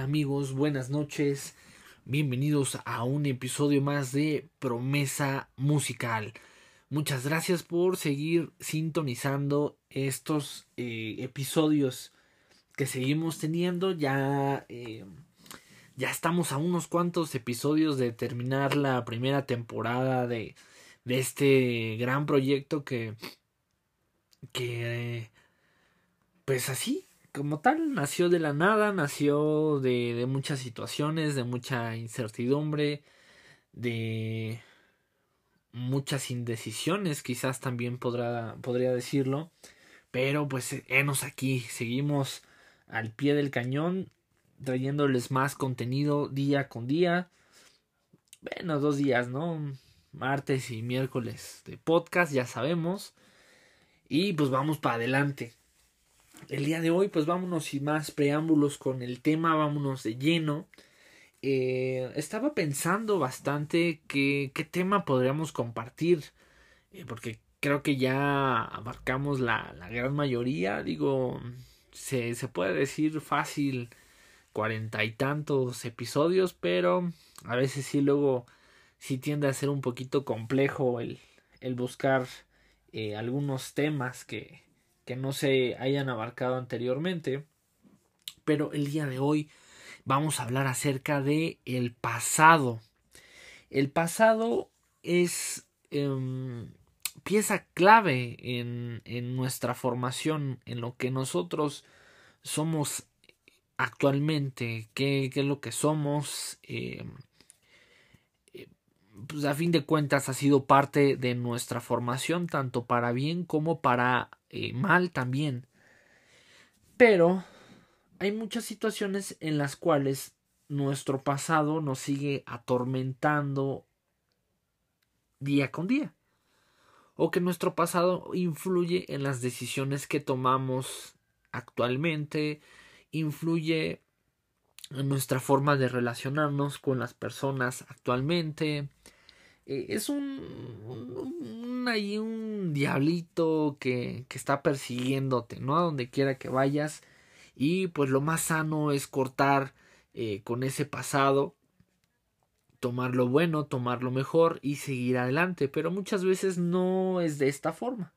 amigos? Buenas noches. Bienvenidos a un episodio más de Promesa Musical. Muchas gracias por seguir sintonizando estos eh, episodios que seguimos teniendo. Ya, eh, ya estamos a unos cuantos episodios de terminar la primera temporada de, de este gran proyecto que, que pues así como tal, nació de la nada, nació de, muchas situaciones, de mucha incertidumbre, de muchas indecisiones, quizás también podrá, podría decirlo. Pero pues enos aquí, seguimos al pie del cañón, trayéndoles más contenido día con día. Bueno, dos días, ¿no? Martes y miércoles de podcast, ya sabemos. Y pues vamos para adelante el día de hoy, pues vámonos sin más preámbulos con el tema, vámonos de lleno. Eh, estaba pensando bastante qué, qué tema podríamos compartir, eh, porque creo que ya abarcamos la, la gran mayoría, digo, se, se, puede decir fácil cuarenta y tantos episodios, pero a veces sí luego sí tiende a ser un poquito complejo el, el buscar eh, algunos temas que, que no se hayan abarcado anteriormente. Pero el día de hoy vamos a hablar acerca de el pasado. El pasado es eh, pieza clave en, en, nuestra formación, en lo que nosotros somos actualmente, qué, qué es lo que somos. Eh, pues a fin de cuentas ha sido parte de nuestra formación, tanto para bien como para eh, mal también. Pero hay muchas situaciones en las cuales nuestro pasado nos sigue atormentando día con día. O que nuestro pasado influye en las decisiones que tomamos actualmente, influye en nuestra forma de relacionarnos con las personas actualmente, eh, es un, un, un, diablito que, que está persiguiéndote, ¿no? A donde quiera que vayas. Y pues lo más sano es cortar eh, con ese pasado, tomar lo bueno, tomar lo mejor y seguir adelante. Pero muchas veces no es de esta forma.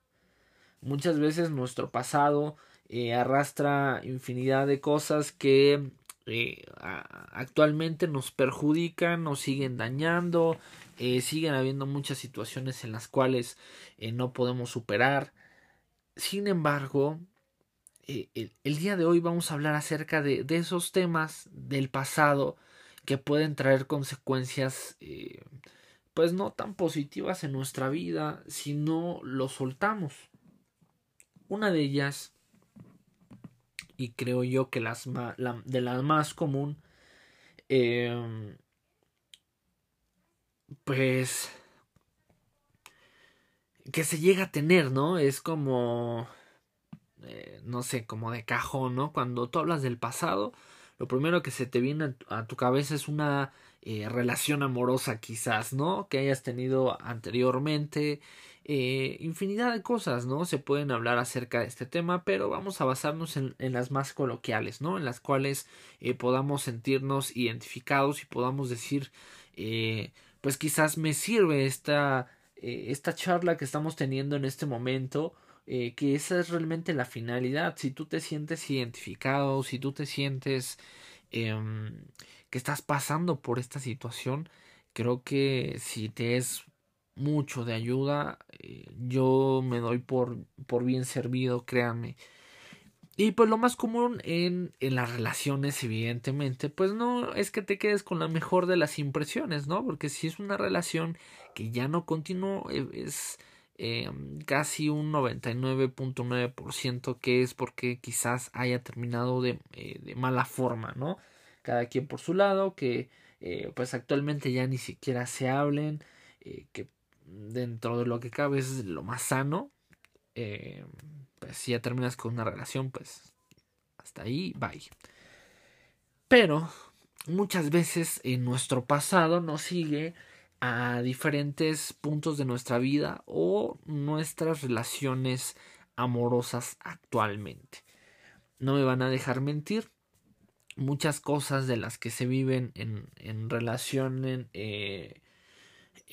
Muchas veces nuestro pasado eh, arrastra infinidad de cosas que actualmente nos perjudican, nos siguen dañando, eh, siguen habiendo muchas situaciones en las cuales eh, no podemos superar. Sin embargo, eh, el, día de hoy vamos a hablar acerca de, esos temas del pasado que pueden traer consecuencias pues no tan positivas en nuestra vida si no lo soltamos. Una de ellas, y creo yo que las la, de las más común, eh, pues que se llega a tener, ¿no? Es como eh, no sé, como de cajón, ¿no? Cuando tú hablas del pasado, lo primero que se te viene a tu cabeza es una eh, relación amorosa quizás, ¿no? Que hayas tenido anteriormente, eh, infinidad de cosas, ¿no? Se pueden hablar acerca de este tema, pero vamos a basarnos en, las más coloquiales, ¿no? En las cuales podamos sentirnos identificados y podamos decir, eh, pues quizás me sirve esta, eh, esta charla que estamos teniendo en este momento, eh, que esa es realmente la finalidad. Si tú te sientes identificado, si tú te sientes eh, que estás pasando por esta situación, creo que si te es mucho de ayuda, eh, yo me doy por, por bien servido, créanme. Y pues lo más común en, en, las relaciones, evidentemente, pues no es que te quedes con la mejor de las impresiones, ¿no? Porque si es una relación que ya no continuó, es eh, casi un 99.9% que es porque quizás haya terminado de, eh, de, mala forma, ¿no? Cada quien por su lado, que eh, pues actualmente ya ni siquiera se hablen, eh, que dentro de lo que cabe es lo más sano. Eh, pues si ya terminas con una relación, pues hasta ahí, bye. Pero muchas veces en nuestro pasado nos sigue a diferentes puntos de nuestra vida o nuestras relaciones amorosas actualmente. No me van a dejar mentir. muchas cosas de las que se viven en, en relación eh,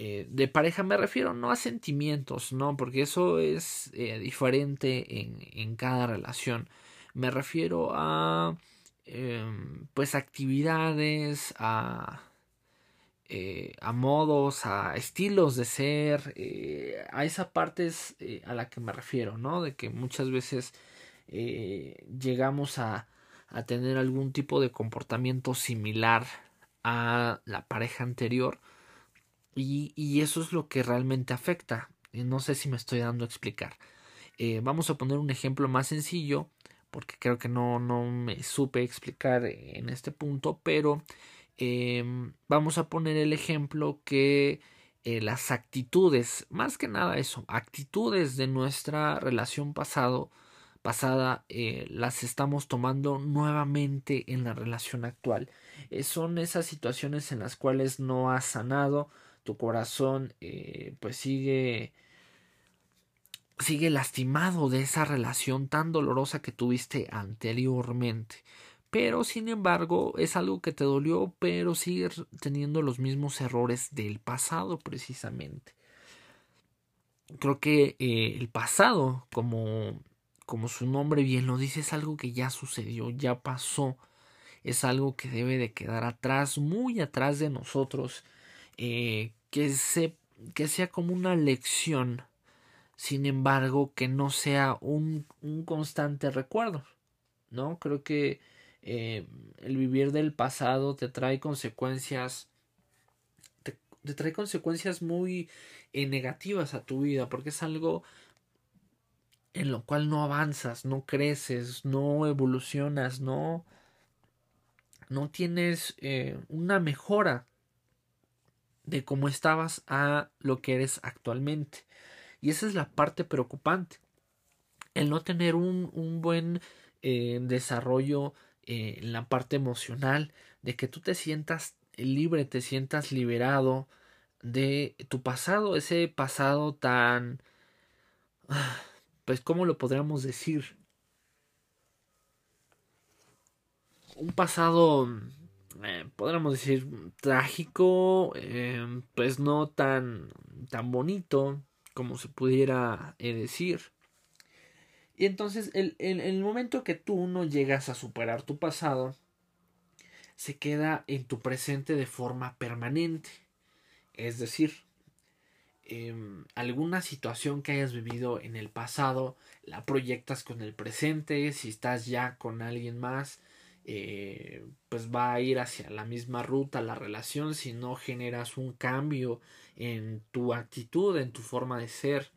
eh, de pareja me refiero no a sentimientos, no, porque eso es eh, diferente en, en, cada relación. Me refiero a em, pues actividades, a, a modos, a estilos de ser, a esa parte es a la que me refiero, ¿no? De que muchas veces llegamos a a tener algún tipo de comportamiento similar a la pareja anterior y, eso es lo que realmente afecta. No sé si me estoy dando a explicar. Eh, vamos a poner un ejemplo más sencillo porque creo que no, no me supe explicar en este punto, pero em, vamos a poner el ejemplo que eh, las actitudes, más que nada eso, actitudes de nuestra relación pasado pasada eh, las estamos tomando nuevamente en la relación actual. Eh, son esas situaciones en las cuales no has sanado, tu corazón eh, pues sigue sigue lastimado de esa relación tan dolorosa que tuviste anteriormente. Pero sin embargo es algo que te dolió, pero sigues teniendo los mismos errores del pasado precisamente. Creo que el pasado, como como su nombre bien lo dice, es algo que ya sucedió, ya pasó, es algo que debe de quedar atrás, muy atrás de nosotros, eh, que, que sea como una lección, sin embargo, que no sea un, un constante recuerdo, ¿no? Creo que eh, el vivir del pasado te trae consecuencias, te, trae consecuencias muy eh, negativas a tu vida, porque es algo en lo cual no avanzas, no creces, no evolucionas, no, no tienes eh, una mejora de cómo estabas a lo que eres actualmente. Y esa es la parte preocupante. El no tener un, un buen eh, desarrollo eh, en la parte emocional, de que tú te sientas libre, te sientas liberado de tu pasado, ese pasado tan... Pues, ¿cómo lo podríamos decir? Un pasado, eh, podríamos decir, trágico, eh, pues no tan, tan bonito como se pudiera eh, decir. Y entonces, el, el, el momento que tú no llegas a superar tu pasado, se queda en tu presente de forma permanente. Es decir, Em, alguna situación que hayas vivido en el pasado, la proyectas con el presente, si estás ya con alguien más, eh, pues va a ir hacia la misma ruta la relación si no generas un cambio en tu actitud, en tu forma de ser,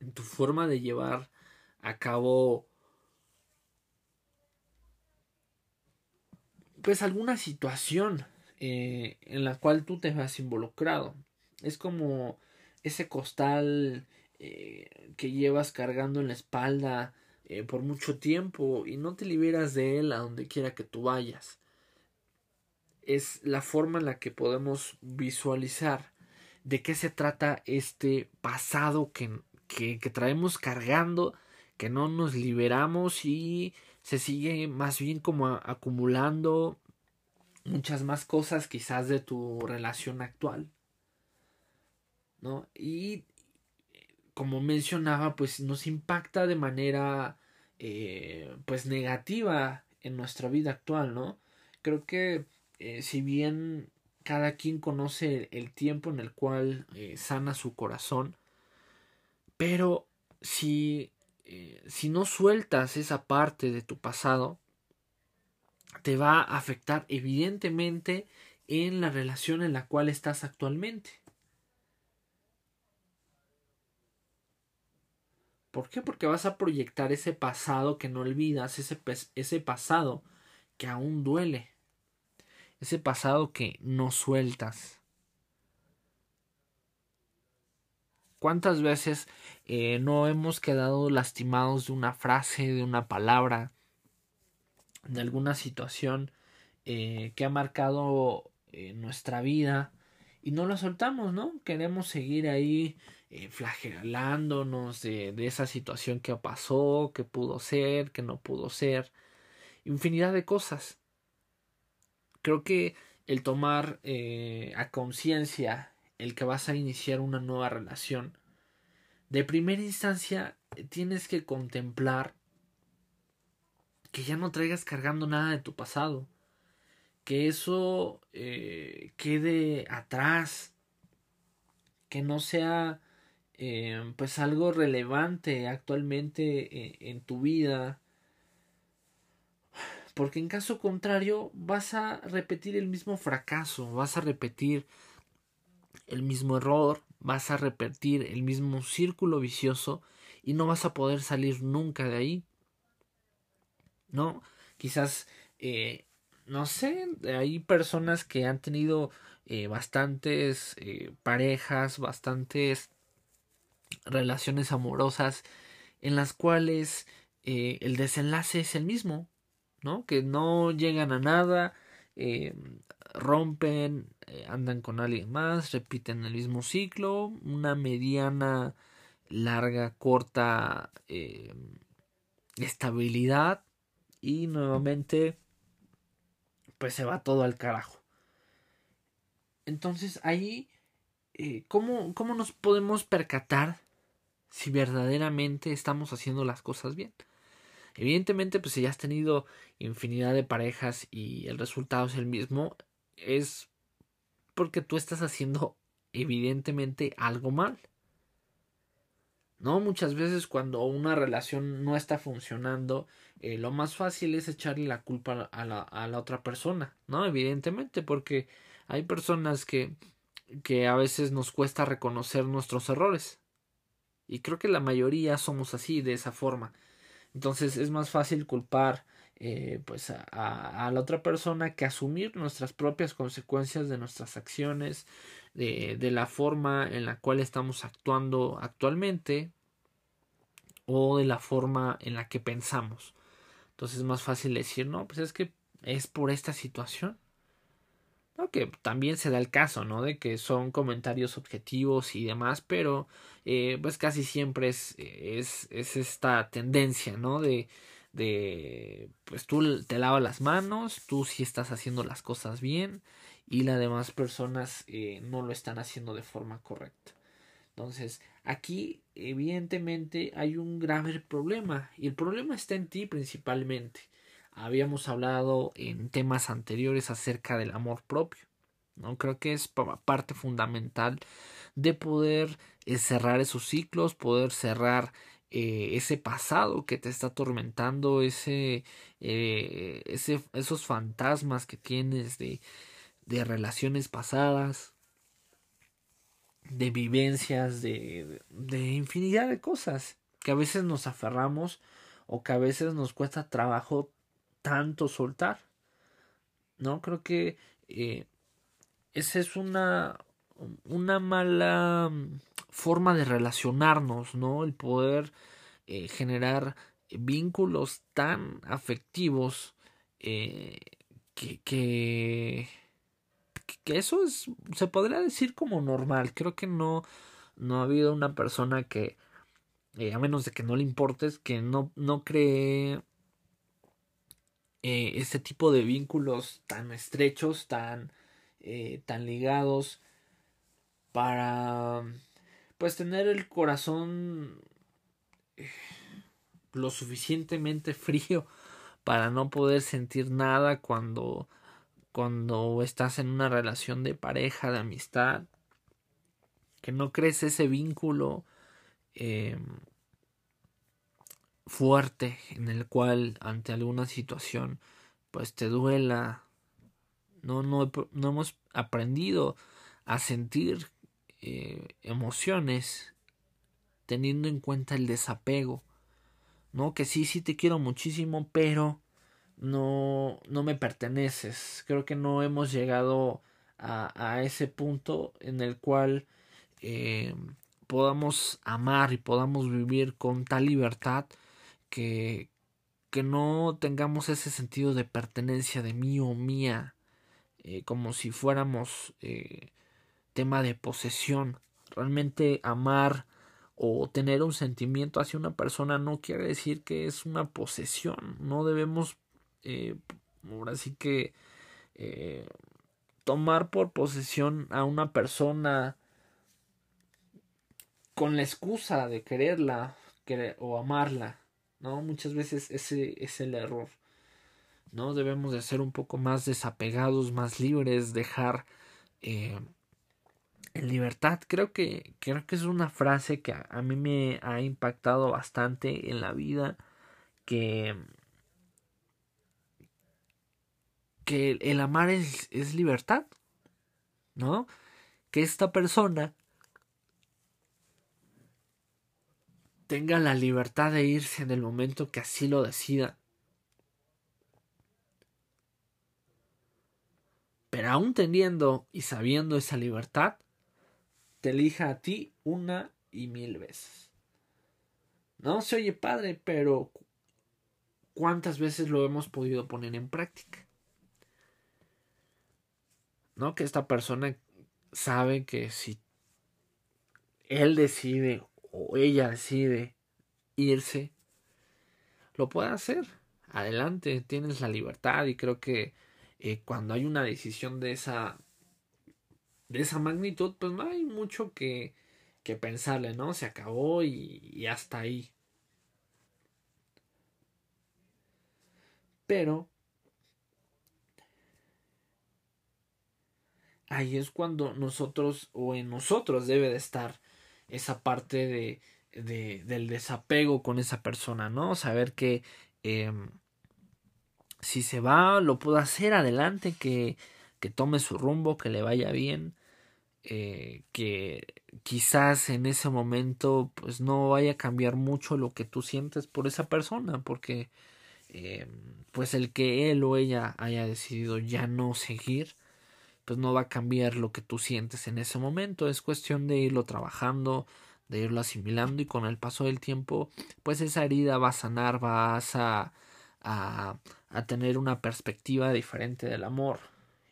en tu forma de llevar a cabo pues alguna situación eh, en la cual tú te has involucrado. Es como ese costal eh, que llevas cargando en la espalda eh, por mucho tiempo y no te liberas de él a donde quiera que tú vayas. Es la forma en la que podemos visualizar de qué se trata este pasado que, que, que traemos cargando, que no nos liberamos y se sigue más bien como acumulando muchas más cosas quizás de tu relación actual. ¿no? Y como mencionaba, pues nos impacta de manera eh, pues negativa en nuestra vida actual, ¿no? Creo que eh, si bien cada quien conoce el tiempo en el cual eh, sana su corazón, pero si, si no sueltas esa parte de tu pasado, te va a afectar evidentemente en la relación en la cual estás actualmente. ¿Por qué? Porque vas a proyectar ese pasado que no olvidas, ese, ese pasado que aún duele, ese pasado que no sueltas. ¿Cuántas veces eh, no hemos quedado lastimados de una frase, de una palabra, de alguna situación eh, que ha marcado eh, nuestra vida y no la soltamos, ¿no? Queremos seguir ahí eh, flagelándonos de, esa situación que pasó, que pudo ser, que no pudo ser. infinidad de cosas. Creo que el tomar eh, a conciencia el que vas a iniciar una nueva relación, de primera instancia tienes que contemplar que ya no traigas cargando nada de tu pasado, que eso eh, quede atrás, que no sea eh, pues algo relevante actualmente en tu vida, porque en caso contrario vas a repetir el mismo fracaso, vas a repetir el mismo error, vas a repetir el mismo círculo vicioso y no vas a poder salir nunca de ahí. ¿No? Quizás, eh, no sé, hay personas que han tenido eh, bastantes eh, parejas, bastantes relaciones amorosas en las cuales el desenlace es el mismo, ¿no? Que no llegan a nada, rompen, eh, andan con alguien más, repiten el mismo ciclo, una mediana, larga, corta eh, estabilidad y nuevamente pues se va todo al carajo. Entonces ahí, eh, ¿cómo, ¿cómo nos podemos percatar si verdaderamente estamos haciendo las cosas bien? Evidentemente, pues si ya has tenido infinidad de parejas y el resultado es el mismo, es porque tú estás haciendo evidentemente algo mal. ¿No? Muchas veces cuando una relación no está funcionando, eh, lo más fácil es echarle la culpa a la, a la otra persona, ¿no? Evidentemente, porque hay personas que, que a veces nos cuesta reconocer nuestros errores. Y creo que la mayoría somos así, de esa forma. Entonces es más fácil culpar eh, pues a, a, la otra persona que asumir nuestras propias consecuencias de nuestras acciones, de, de la forma en la cual estamos actuando actualmente o de la forma en la que pensamos. Entonces es más fácil decir, no, pues es que es por esta situación. No, que también se da el caso, ¿no? De que son comentarios objetivos y demás, pero eh, pues casi siempre es, es, es esta tendencia, ¿no? De, de pues tú te lavas las manos, tú sí estás haciendo las cosas bien y las demás personas eh, no lo están haciendo de forma correcta. Entonces, aquí evidentemente hay un grave problema y el problema está en ti principalmente. Habíamos hablado en temas anteriores acerca del amor propio. ¿no? Creo que es parte fundamental de poder eh, cerrar esos ciclos, poder cerrar eh, ese pasado que te está atormentando, ese, ese, esos fantasmas que tienes de, de relaciones pasadas, de vivencias, de, de infinidad de cosas que a veces nos aferramos o que a veces nos cuesta trabajo tanto soltar. No, creo que eh, esa es una, una mala forma de relacionarnos, ¿no? El poder eh, generar vínculos tan afectivos eh, que, que, que, eso es, se podría decir como normal. Creo que no, no ha habido una persona que, eh, a menos de que no le importes, que no, no cree ese tipo de vínculos tan estrechos, tan, tan ligados, para pues tener el corazón eh, lo suficientemente frío para no poder sentir nada cuando cuando estás en una relación de pareja, de amistad, que no crees ese vínculo eh, fuerte en el cual ante alguna situación pues te duela. No, no, no hemos aprendido a sentir eh, emociones teniendo en cuenta el desapego no que sí sí te quiero muchísimo pero no no me perteneces creo que no hemos llegado a, a ese punto en el cual eh, podamos amar y podamos vivir con tal libertad que que no tengamos ese sentido de pertenencia de mí o mía eh, como si fuéramos eh, tema de posesión. Realmente amar o tener un sentimiento hacia una persona no quiere decir que es una posesión. No debemos Eh, ahora sí que eh, tomar por posesión a una persona con la excusa de quererla o amarla, ¿no? Muchas veces ese es el error. ¿no? Debemos de ser un poco más desapegados, más libres, dejar eh, en libertad. Creo que, creo que es una frase que a, mí me ha impactado bastante en la vida, que, que el, amar es, es libertad, ¿no? Que esta persona tenga la libertad de irse en el momento que así lo decida Pero aún teniendo y sabiendo esa libertad, te elija a ti una y mil veces. No se oye padre, pero ¿cuántas veces lo hemos podido poner en práctica? ¿No? Que esta persona sabe que si él decide o ella decide irse, lo puede hacer. Adelante, tienes la libertad y creo que eh, cuando hay una decisión de esa de esa magnitud, pues no hay mucho que, que pensarle, ¿no? Se acabó y, y hasta ahí. Pero ahí es cuando nosotros o en nosotros debe de estar esa parte de, de del desapego con esa persona, ¿no? Saber que em, si se va, lo puedo hacer adelante, que, que tome su rumbo, que le vaya bien, eh, que quizás en ese momento pues no vaya a cambiar mucho lo que tú sientes por esa persona, porque eh, pues el que él o ella haya decidido ya no seguir, pues no va a cambiar lo que tú sientes en ese momento, es cuestión de irlo trabajando, de irlo asimilando y con el paso del tiempo pues esa herida va a sanar, vas a, a, a tener una perspectiva diferente del amor.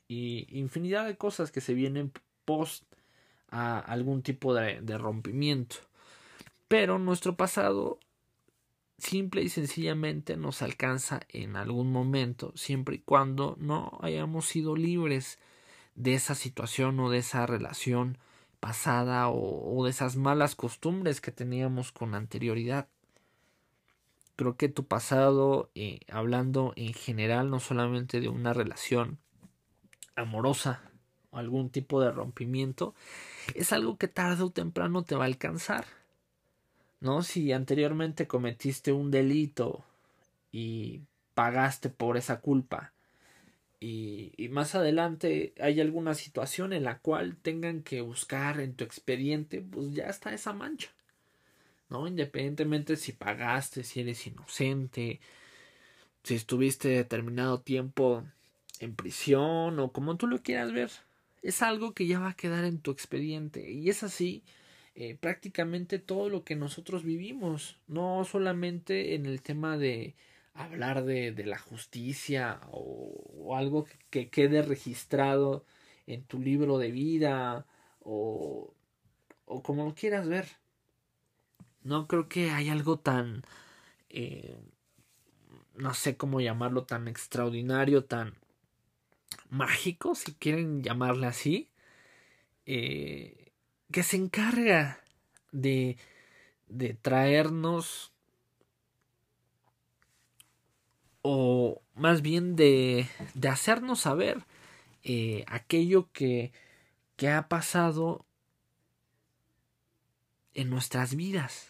Y infinidad de cosas que se vienen post a algún tipo de, de rompimiento. Pero nuestro pasado simple y sencillamente nos alcanza en algún momento, siempre y cuando no hayamos sido libres de esa situación o de esa relación pasada o, de esas malas costumbres que teníamos con anterioridad creo que tu pasado, eh, hablando en general, no solamente de una relación amorosa algún tipo de rompimiento, es algo que tarde o temprano te va a alcanzar. ¿No? Si anteriormente cometiste un delito y pagaste por esa culpa y, y, más adelante hay alguna situación en la cual tengan que buscar en tu expediente, pues ya está esa mancha. ¿no? Independientemente si pagaste, si eres inocente, si estuviste determinado tiempo en prisión o como tú lo quieras ver, es algo que ya va a quedar en tu expediente y es así eh, prácticamente todo lo que nosotros vivimos, no solamente en el tema de hablar de, de la justicia o, algo que, que, quede registrado en tu libro de vida o, o como lo quieras ver, no creo que hay algo tan... Eh, no sé cómo llamarlo, tan extraordinario, tan mágico, si quieren llamarle así, eh, que se encarga de, de traernos o más bien de, de hacernos saber eh, aquello que, que ha pasado en nuestras vidas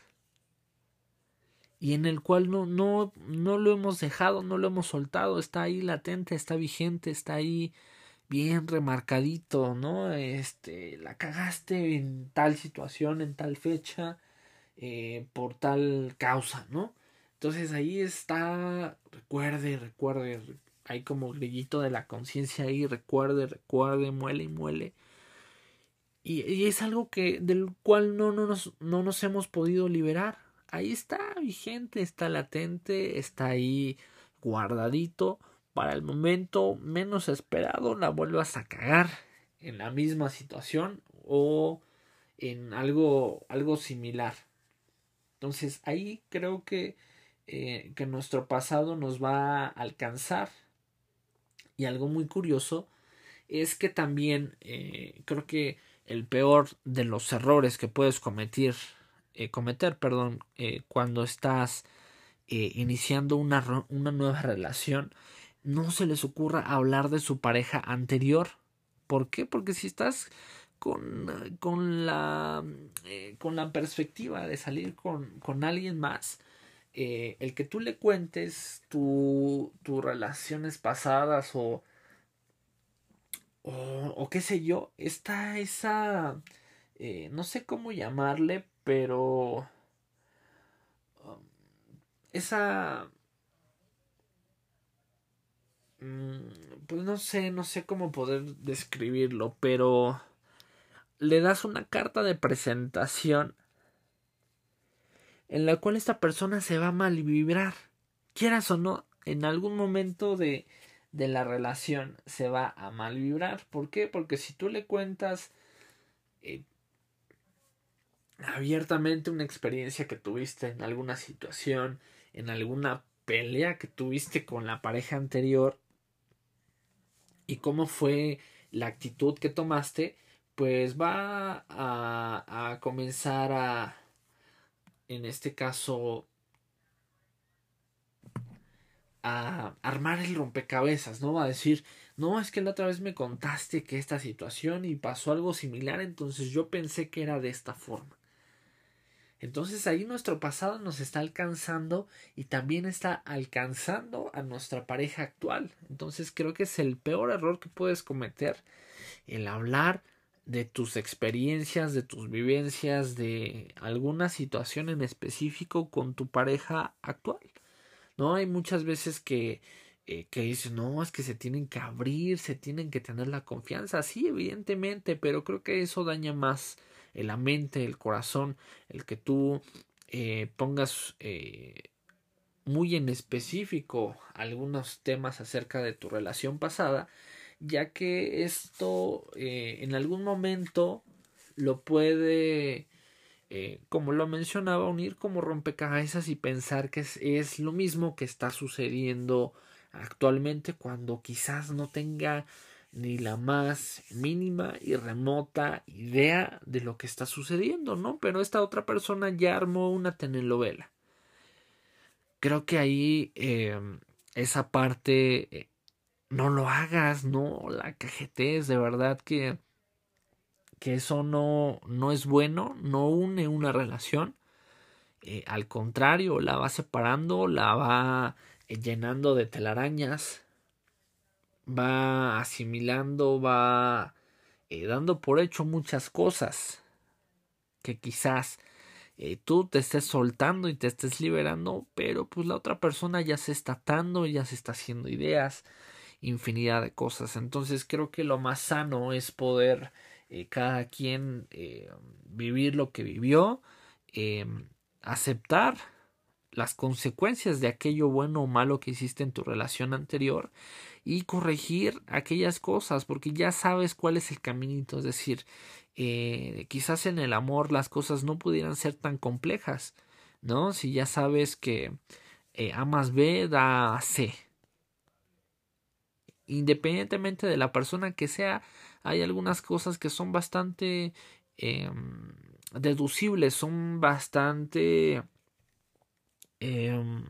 y en el cual no, no, no lo hemos dejado, no lo hemos soltado, está ahí latente, está vigente, está ahí bien remarcadito, ¿no? Este, la cagaste en tal situación, en tal fecha, eh, por tal causa, ¿no? Entonces ahí está, recuerde, recuerde, hay como grillito de la conciencia ahí, recuerde, recuerde, muele y muele. Y, y, es algo que del cual no, no, nos, no nos hemos podido liberar ahí está vigente, está latente, está ahí guardadito. Para el momento menos esperado la vuelvas a cagar en la misma situación o en algo, algo similar. Entonces ahí creo que eh, que nuestro pasado nos va a alcanzar. Y algo muy curioso es que también eh, creo que el peor de los errores que puedes cometer, eh, cometer perdón, cuando estás iniciando una, una nueva relación, no se les ocurra hablar de su pareja anterior. ¿Por qué? Porque si estás con, con, la, con la perspectiva de salir con, con alguien más, eh, el que tú le cuentes tus relaciones pasadas o, o, qué sé yo, está esa, eh, no sé cómo llamarle, pero um, esa, mm, pues no sé, no sé cómo poder describirlo, pero le das una carta de presentación en la cual esta persona se va a malvibrar. Quieras o no, en algún momento de, de la relación se va a malvibrar. ¿Por qué? Porque si tú le cuentas eh, abiertamente una experiencia que tuviste en alguna situación, en alguna pelea que tuviste con la pareja anterior y cómo fue la actitud que tomaste, pues va a, a comenzar a, en este caso, a armar el rompecabezas, ¿no? A decir, no, es que la otra vez me contaste que esta situación y pasó algo similar, entonces yo pensé que era de esta forma. Entonces ahí nuestro pasado nos está alcanzando y también está alcanzando a nuestra pareja actual. Entonces creo que es el peor error que puedes cometer el hablar de tus experiencias, de tus vivencias, de alguna situación en específico con tu pareja actual. No hay muchas veces que, eh, que dicen, no, es que se tienen que abrir, se tienen que tener la confianza. Sí, evidentemente, pero creo que eso daña más la mente, el corazón, el que tú eh, pongas eh, muy en específico algunos temas acerca de tu relación pasada ya que esto eh, en algún momento lo puede, eh, como lo mencionaba, unir como rompecabezas y pensar que es, lo mismo que está sucediendo actualmente cuando quizás no tenga ni la más mínima y remota idea de lo que está sucediendo, ¿no? Pero esta otra persona ya armó una telenovela. Creo que ahí eh, esa parte no lo hagas, no la cajetes, de verdad que, que eso no, no es bueno, no une una relación. Eh, al contrario, la va separando, la va eh, llenando de telarañas, va asimilando, va eh, dando por hecho muchas cosas que quizás tú te estés soltando y te estés liberando, pero pues la otra persona ya se está atando, ya se está haciendo ideas, infinidad de cosas. Entonces creo que lo más sano es poder eh, cada quien eh, vivir lo que vivió, eh, aceptar las consecuencias de aquello bueno o malo que hiciste en tu relación anterior y corregir aquellas cosas porque ya sabes cuál es el caminito es decir quizás en el amor las cosas no pudieran ser tan complejas no si ya sabes que A más B da C independientemente de la persona que sea, hay algunas cosas que son bastante em, deducibles, son bastante em,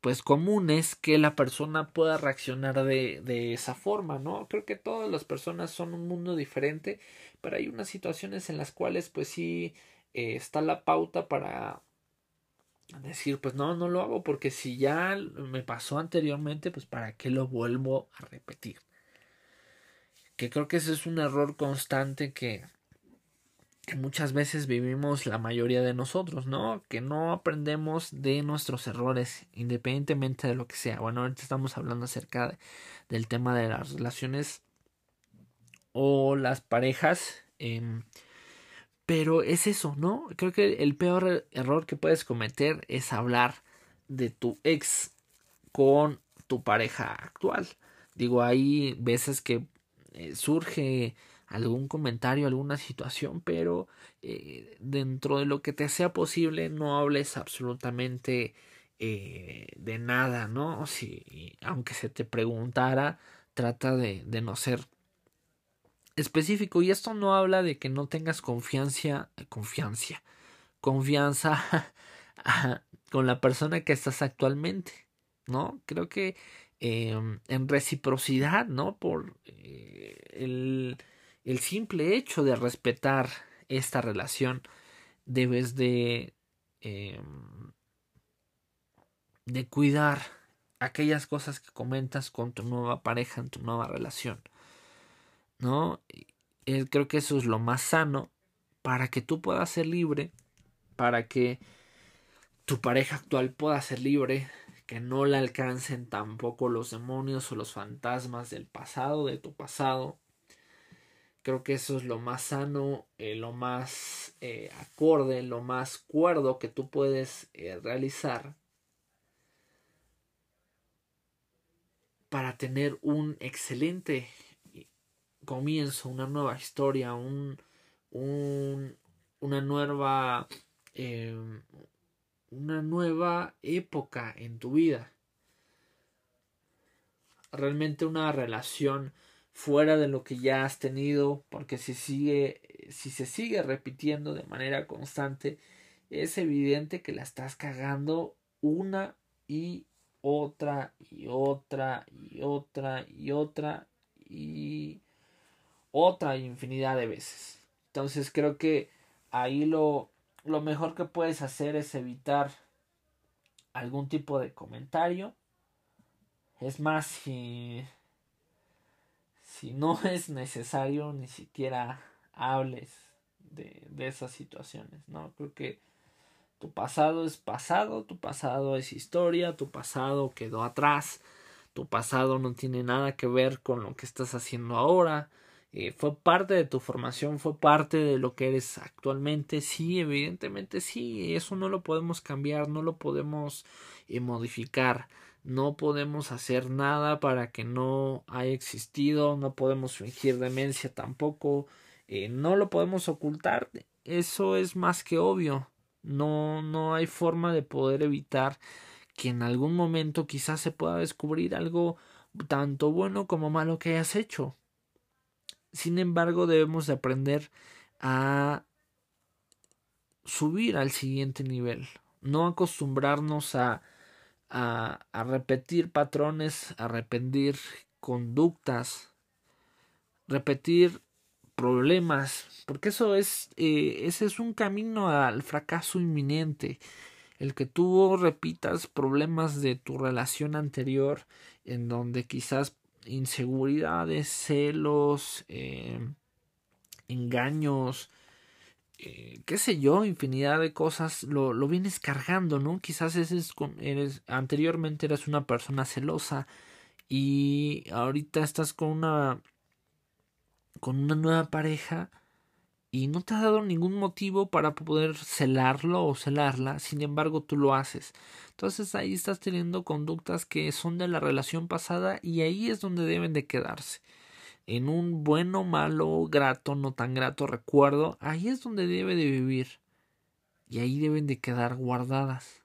pues comunes que la persona pueda reaccionar de, de, esa forma, ¿no? Creo que todas las personas son un mundo diferente, pero hay unas situaciones en las cuales pues sí eh, está la pauta para decir, pues no, no lo hago porque si ya me pasó anteriormente, pues para qué lo vuelvo a repetir. Que creo que ese es un error constante que, muchas veces vivimos la mayoría de nosotros, ¿no? Que no aprendemos de nuestros errores, independientemente de lo que sea. Bueno, ahorita estamos hablando acerca del tema de las relaciones o las parejas. Eh, pero es eso, ¿no? Creo que el peor error que puedes cometer es hablar de tu ex con tu pareja actual. Digo, hay veces que eh, surge algún comentario, alguna situación, pero eh, dentro de lo que te sea posible no hables absolutamente eh, de nada, ¿no? Si, aunque se te preguntara, trata de, de no ser específico y esto no habla de que no tengas confianza, confianza, confianza con la persona que estás actualmente, ¿no? Creo que em, en reciprocidad, ¿no? Por eh, el, el, simple hecho de respetar esta relación, debes de, em, de cuidar aquellas cosas que comentas con tu nueva pareja en tu nueva relación. ¿No? creo que eso es lo más sano para que tú puedas ser libre, para que tu pareja actual pueda ser libre, que no la alcancen tampoco los demonios o los fantasmas del pasado, de tu pasado. Creo que eso es lo más sano, eh, lo más eh, acorde, lo más cuerdo que tú puedes eh, realizar para tener un excelente comienzo, una nueva historia, un, un una nueva eh, una nueva época en tu vida. Realmente una relación fuera de lo que ya has tenido, porque si sigue, si se sigue repitiendo de manera constante, es evidente que la estás cagando una y otra y otra y otra y otra y otra infinidad de veces. Entonces creo que ahí lo, lo mejor que puedes hacer es evitar algún tipo de comentario. Es más, si, si no es necesario, ni siquiera hables de, de esas situaciones, ¿no? Creo que tu pasado es pasado, tu pasado es historia, tu pasado quedó atrás, tu pasado no tiene nada que ver con lo que estás haciendo ahora, eh, fue parte de tu formación, fue parte de lo que eres actualmente, sí, evidentemente sí, eso no lo podemos cambiar, no lo podemos eh, modificar, no podemos hacer nada para que no haya existido, no podemos fingir demencia tampoco, eh, no lo podemos ocultar, eso es más que obvio, no, no hay forma de poder evitar que en algún momento quizás se pueda descubrir algo tanto bueno como malo que hayas hecho sin embargo, debemos de aprender a subir al siguiente nivel, no acostumbrarnos a, a, repetir patrones, a repetir conductas, repetir problemas, porque eso es, eh, ese es un camino al fracaso inminente. El que tú repitas problemas de tu relación anterior, en donde quizás inseguridades, celos, eh, engaños, eh, qué sé yo, infinidad de cosas, lo, lo vienes cargando, ¿no? Quizás es con, eres, anteriormente eras una persona celosa y ahorita estás con una con una nueva pareja y no te ha dado ningún motivo para poder celarlo o celarla, sin embargo tú lo haces. Entonces ahí estás teniendo conductas que son de la relación pasada y ahí es donde deben de quedarse. En un bueno, malo, grato, no tan grato recuerdo, ahí es donde debe de vivir. Y ahí deben de quedar guardadas.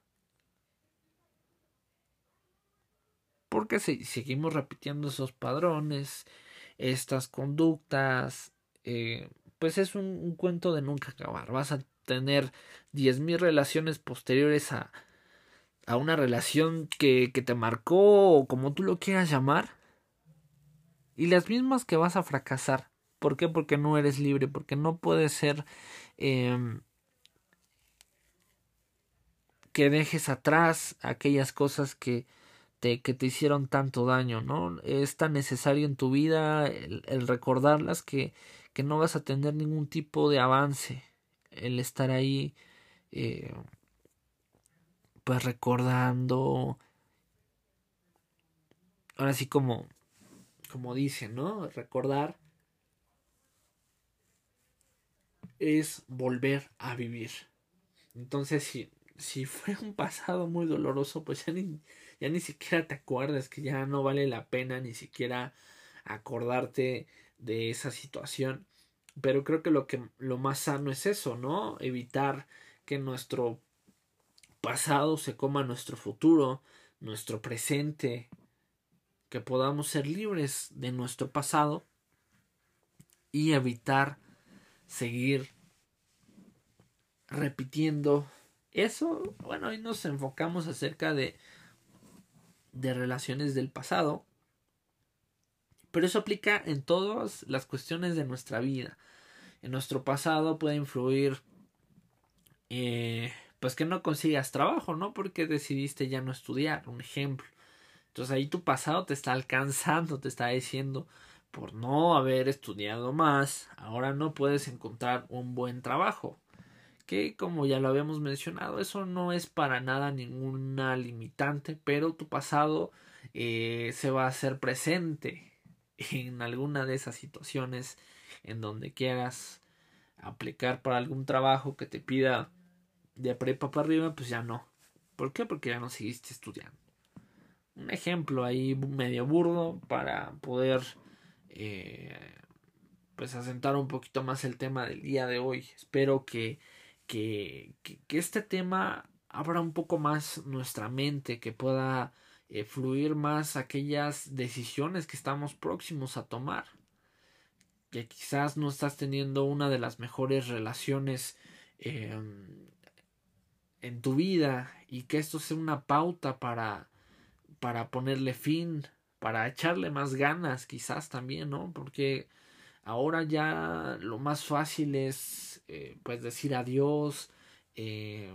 Porque si seguimos repitiendo esos padrones, estas conductas, eh, pues es un, cuento de nunca acabar. Vas a tener diez mil relaciones posteriores a, a una relación que, que te marcó o como tú lo quieras llamar. Y las mismas que vas a fracasar. ¿Por qué? Porque no eres libre, porque no puedes ser eh, que dejes atrás aquellas cosas que te, que te hicieron tanto daño, ¿no? Es tan necesario en tu vida el recordarlas que, que no vas a tener ningún tipo de avance el estar ahí eh, pues recordando ahora sí como como dicen no recordar es volver a vivir. Entonces si si fue un pasado muy doloroso pues ya ni, ya ni siquiera te acuerdas que ya no vale la pena ni siquiera acordarte de esa situación Pero creo que lo que lo más sano es eso, ¿no? Evitar que nuestro pasado se coma nuestro futuro, nuestro presente, que podamos ser libres de nuestro pasado y evitar seguir repitiendo eso. Bueno, hoy nos enfocamos acerca de de relaciones del pasado, pero eso aplica en todas las cuestiones de nuestra vida. En nuestro pasado puede influir eh, pues que no consigas trabajo, ¿no? Porque decidiste ya no estudiar, un ejemplo. Entonces ahí tu pasado te está alcanzando, te está diciendo, por no haber estudiado más, ahora no puedes encontrar un buen trabajo. Que como ya lo habíamos mencionado, eso no es para nada ninguna limitante, pero tu pasado eh, se va a hacer presente en alguna de esas situaciones en donde quieras aplicar para algún trabajo que te pida de prepa para arriba, pues ya no. ¿Por qué? Porque ya no seguiste estudiando. Un ejemplo ahí medio burdo para poder eh, pues asentar un poquito más el tema del día de hoy. Espero que, que, que, este tema abra un poco más nuestra mente, que pueda eh, fluir más aquellas decisiones que estamos próximos a tomar. Que quizás no estás teniendo una de las mejores relaciones eh, en tu vida y que esto sea una pauta para, para ponerle fin, para echarle más ganas quizás también, ¿no? Porque ahora ya lo más fácil es eh, pues decir adiós, eh,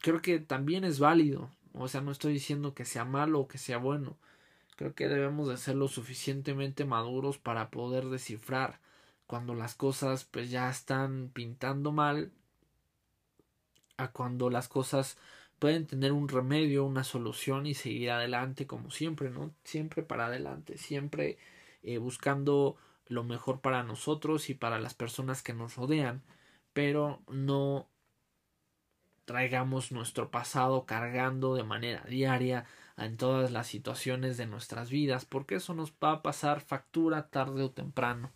creo que también es válido, o sea, no estoy diciendo que sea malo o que sea bueno, creo que debemos de ser lo suficientemente maduros para poder descifrar cuando las cosas pues ya están pintando mal a cuando las cosas pueden tener un remedio, una solución y seguir adelante como siempre, ¿no? Siempre para adelante, siempre eh, buscando lo mejor para nosotros y para las personas que nos rodean, pero no traigamos nuestro pasado cargando de manera diaria en todas las situaciones de nuestras vidas, porque eso nos va a pasar factura tarde o temprano.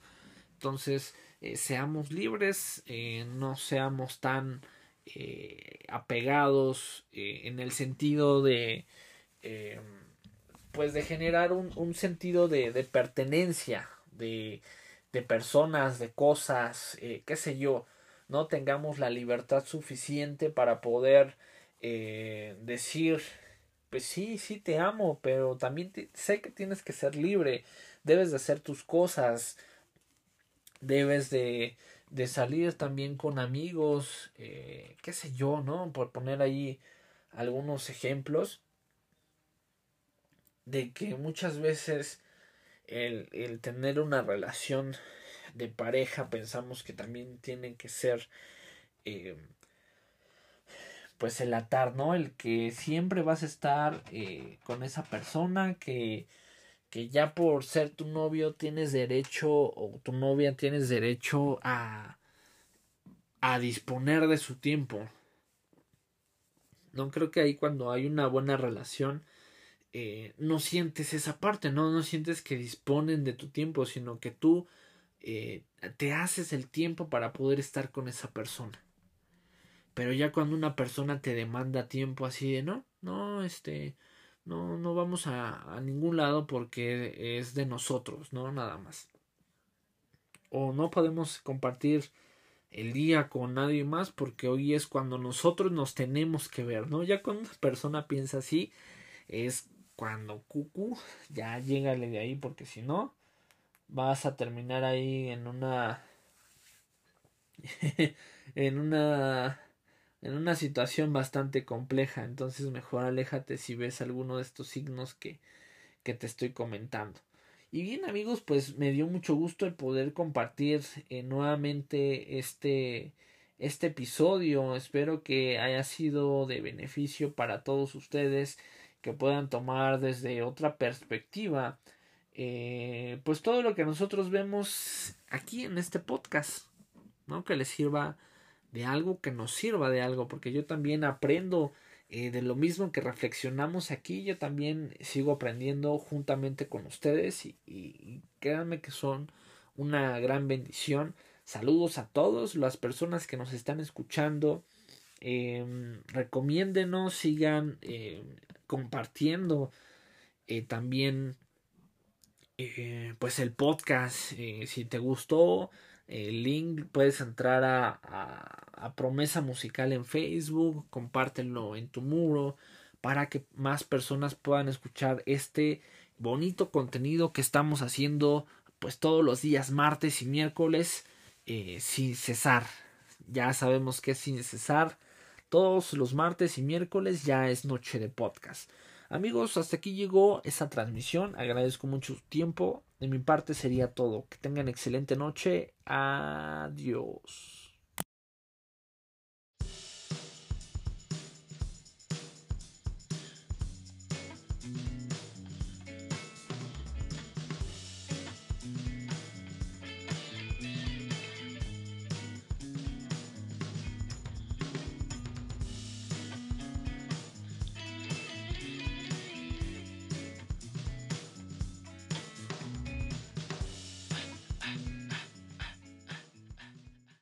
Entonces, eh, seamos libres, eh, no seamos tan eh, apegados eh, en el sentido de pues de generar un, un sentido de, de pertenencia de, de, personas de cosas qué sé yo no tengamos la libertad suficiente para poder decir pues sí sí te amo pero también sé que tienes que ser libre debes de hacer tus cosas debes de de salir también con amigos, eh, qué sé yo, ¿no? Por poner ahí algunos ejemplos de que muchas veces el, el tener una relación de pareja pensamos que también tiene que ser eh, pues el atar, ¿no? El que siempre vas a estar eh, con esa persona que que ya por ser tu novio tienes derecho o tu novia tienes derecho a a disponer de su tiempo. No creo que ahí cuando hay una buena relación eh, no sientes esa parte, ¿no? No sientes que disponen de tu tiempo, sino que tú eh, te haces el tiempo para poder estar con esa persona. Pero ya cuando una persona te demanda tiempo así de no, no, este, no, no vamos a, a ningún lado porque es de nosotros, ¿no? Nada más. O no podemos compartir el día con nadie más porque hoy es cuando nosotros nos tenemos que ver, ¿no? Ya cuando una persona piensa así es cuando cucu ya llégale de ahí porque si no vas a terminar ahí en una en una en una situación bastante compleja. Entonces mejor aléjate si ves alguno de estos signos que, que te estoy comentando. Y bien amigos, pues me dio mucho gusto el poder compartir eh, nuevamente este, este episodio. Espero que haya sido de beneficio para todos ustedes, que puedan tomar desde otra perspectiva, eh, pues todo lo que nosotros vemos aquí en este podcast, ¿no? Que les sirva de algo que nos sirva de algo, porque yo también aprendo eh, de lo mismo que reflexionamos aquí, yo también sigo aprendiendo juntamente con ustedes y, créanme que son una gran bendición Saludos a todos las personas que nos están escuchando. Eh, recomiéndenos, sigan eh, compartiendo eh, también eh, pues el podcast. Eh, si te gustó el link, puedes entrar a, a, Promesa Musical en Facebook, compártelo en tu muro para que más personas puedan escuchar este bonito contenido que estamos haciendo pues todos los días martes y miércoles eh, sin cesar. Ya sabemos que es sin cesar. Todos los martes y miércoles ya es noche de podcast. Amigos, hasta aquí llegó esa transmisión. Agradezco mucho su tiempo. De mi parte sería todo. Que tengan excelente noche. Adiós.